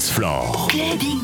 Dance floor.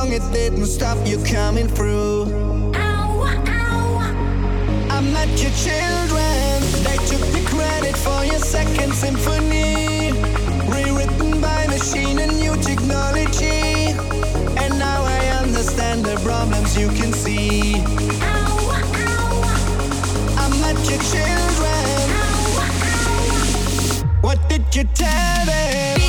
Young, it didn't stop you coming through. I'm not your children. They took the credit for your second symphony. Rewritten by machine and new technology. And now I understand the problems you can see. I'm not your children. What did you tell them?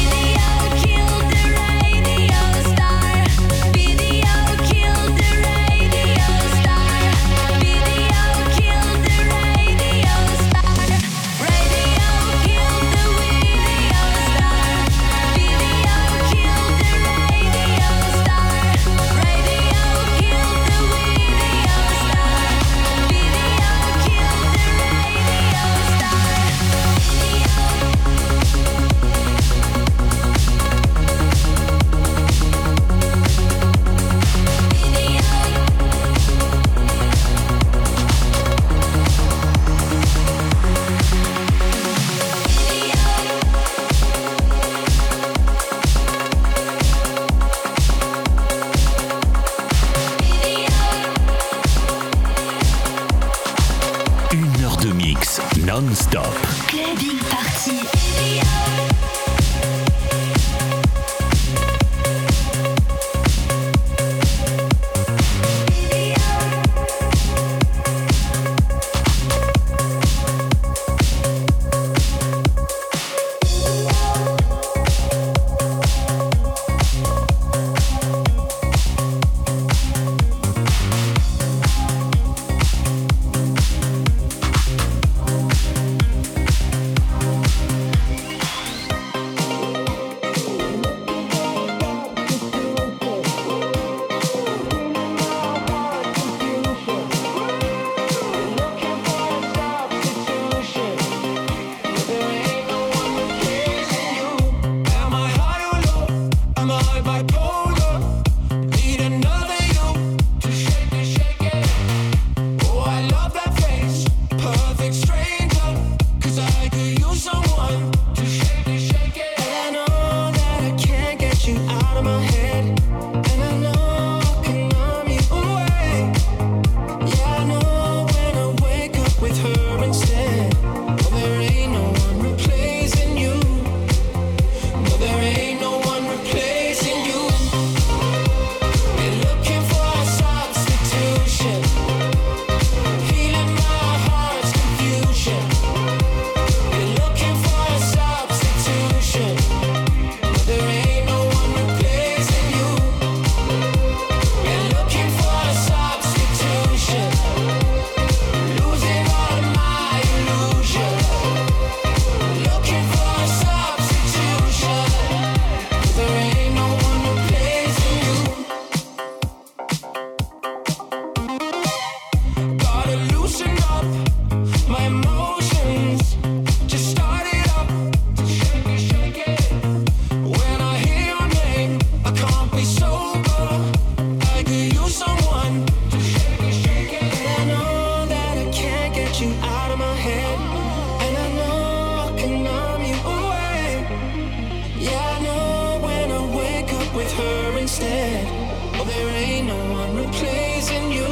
instead. Oh, there ain't no one replacing you.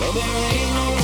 No, there ain't no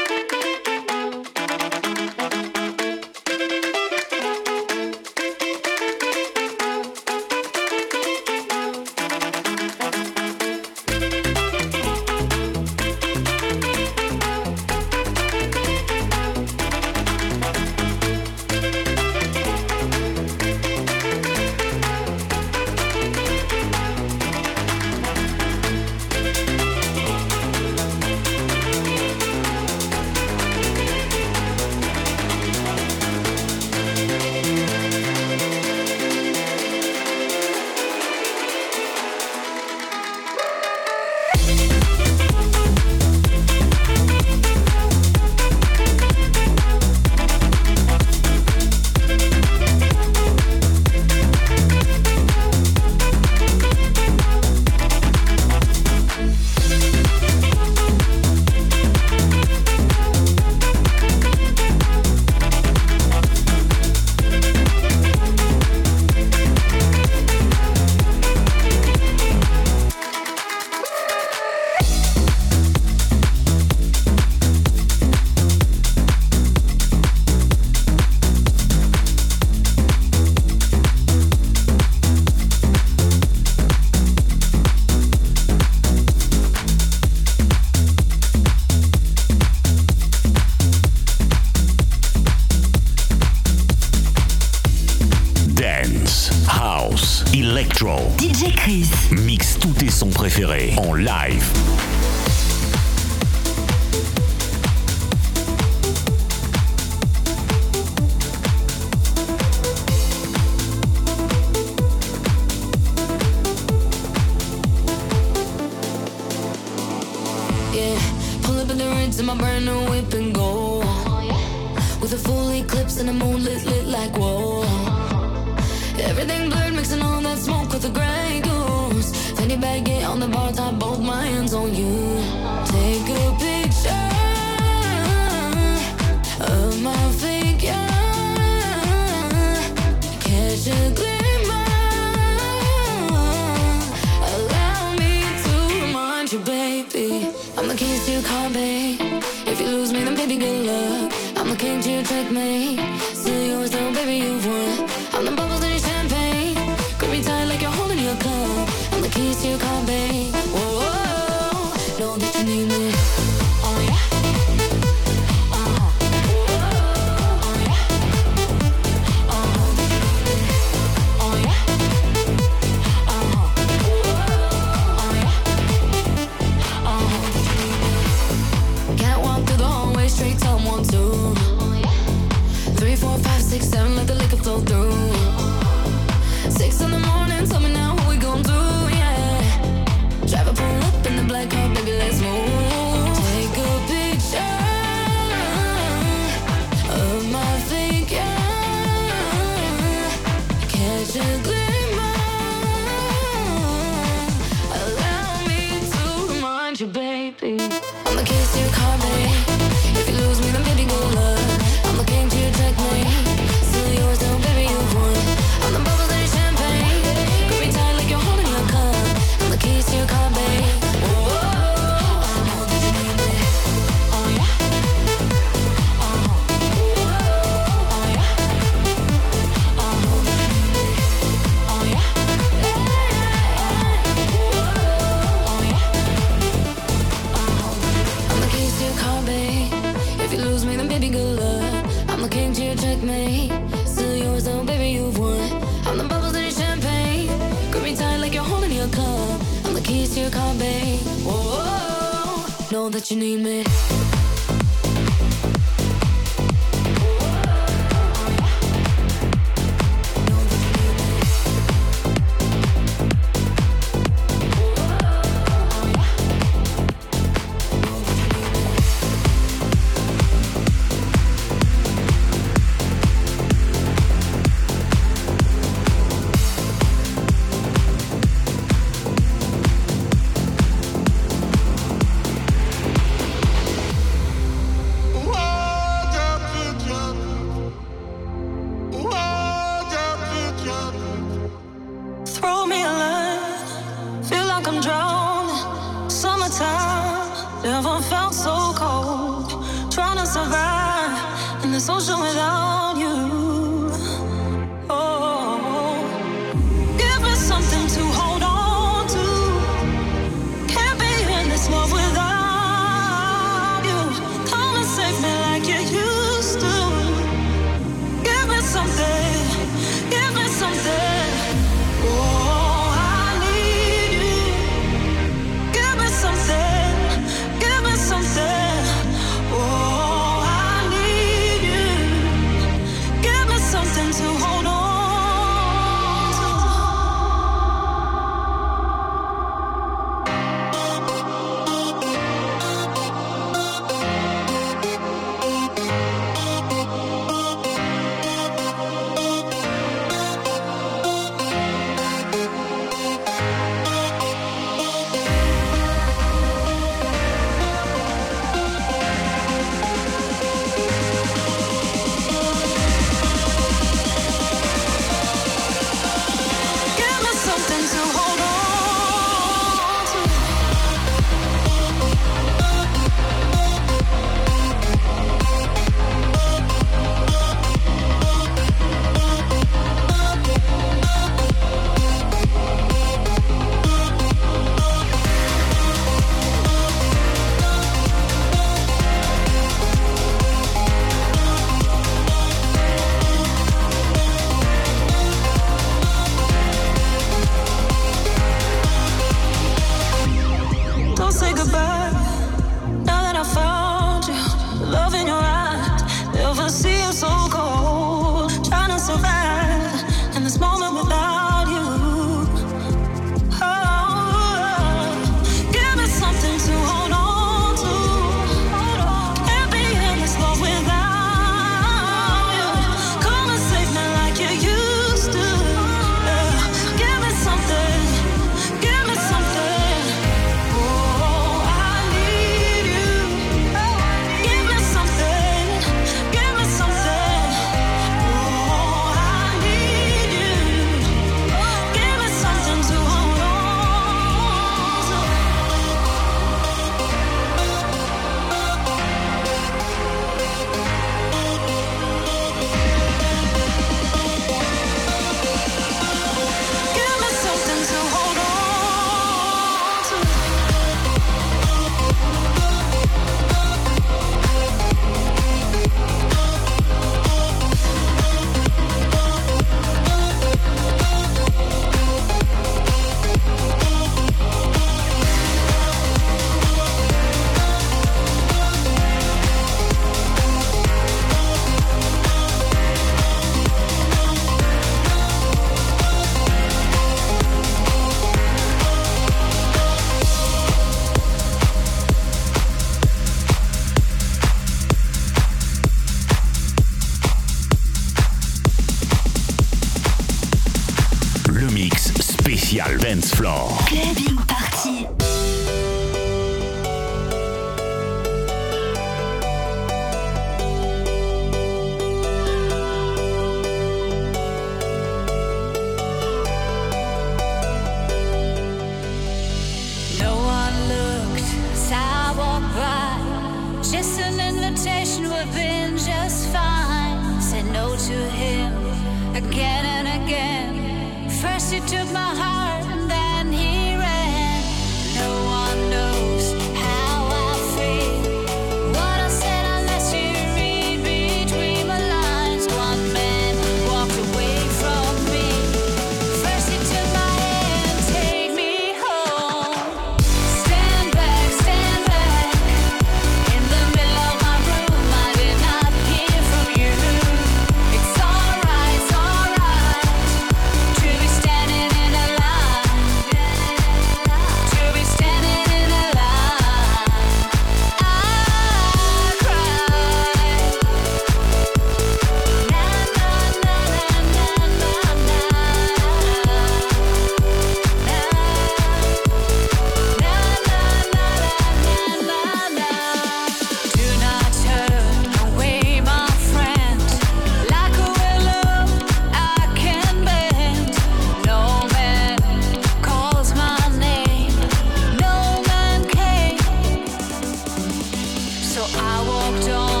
walked on.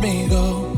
me go.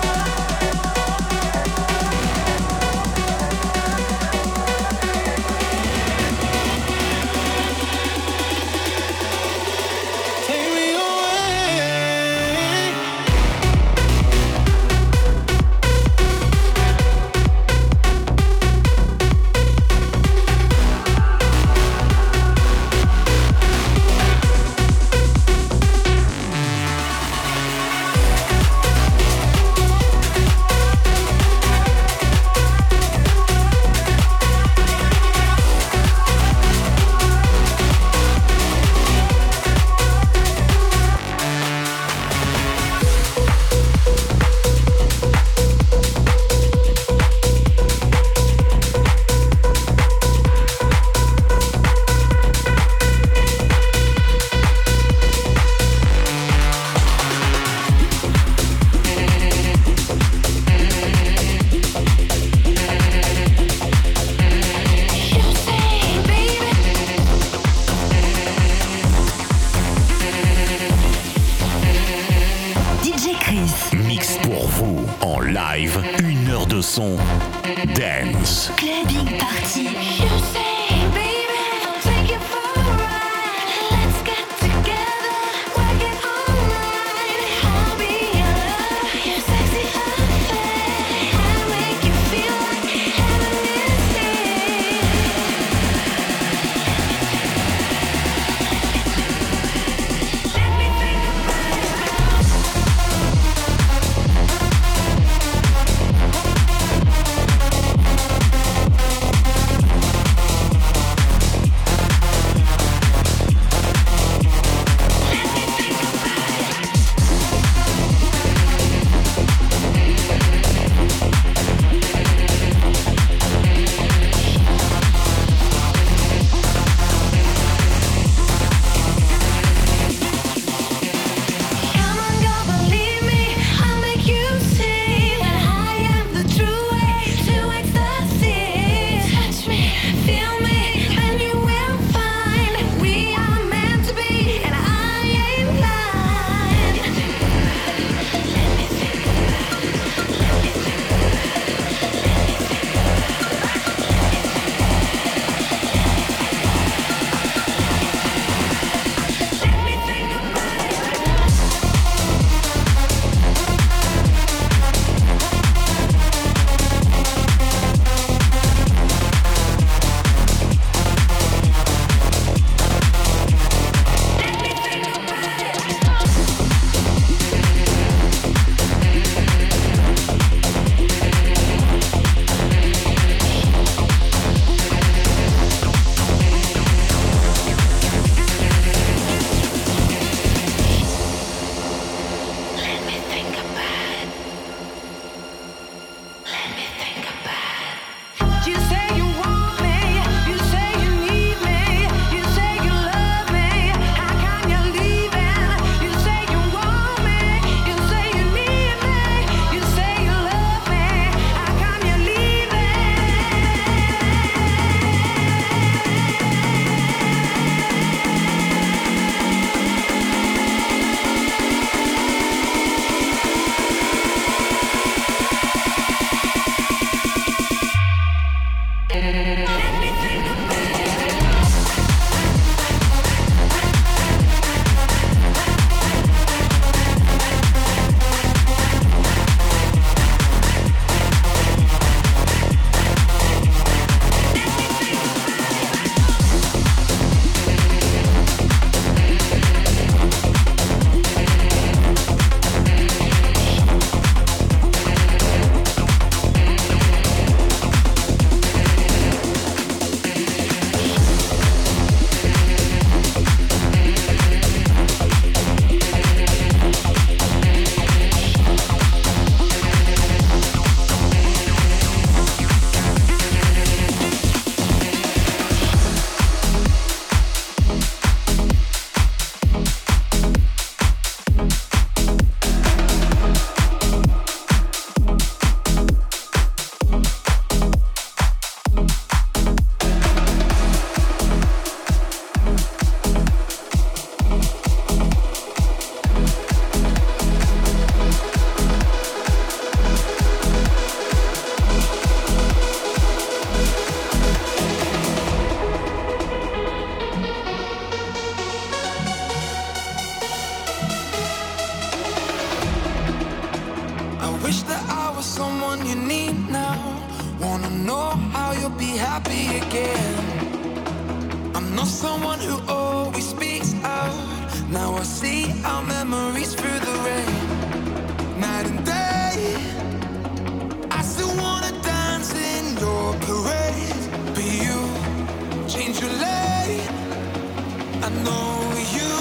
know you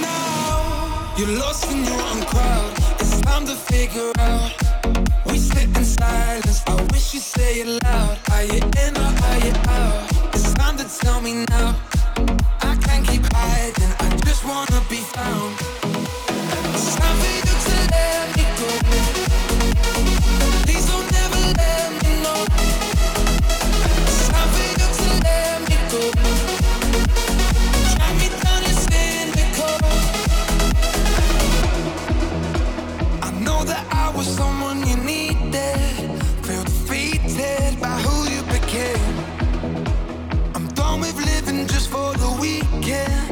now. You're lost in your own crowd. It's time to figure out. We sit in silence. I wish you'd say it loud. Are you in or are you out? It's time to tell me now. I can't keep hiding. I just wanna be found. It's time for you to let me go. care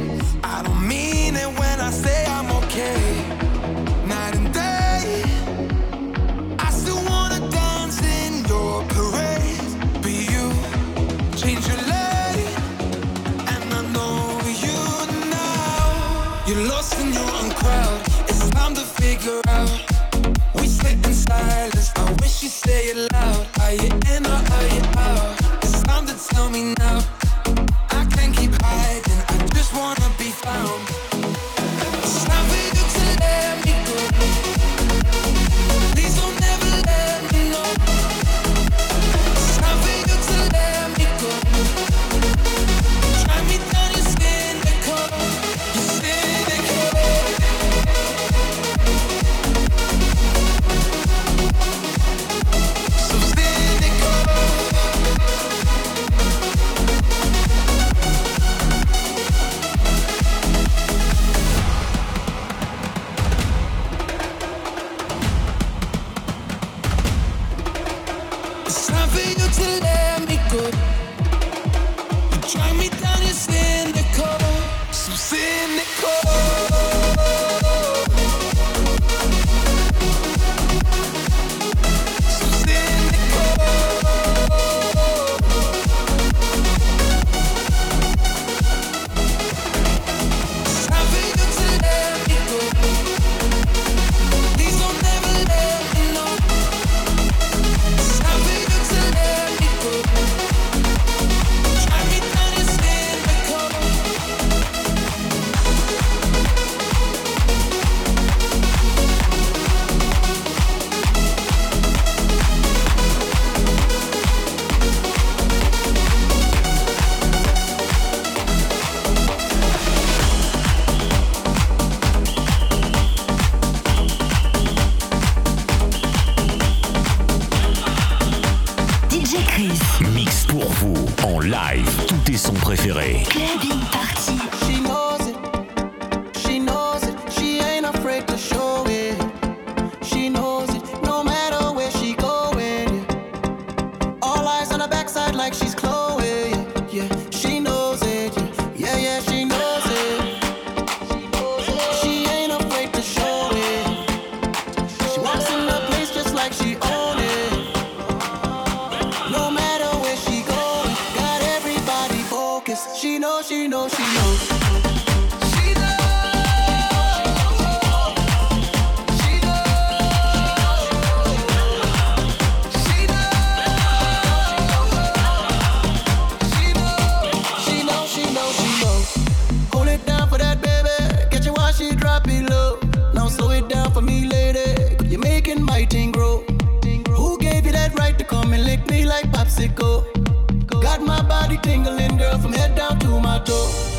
for you to let me go. You drive me down. mato.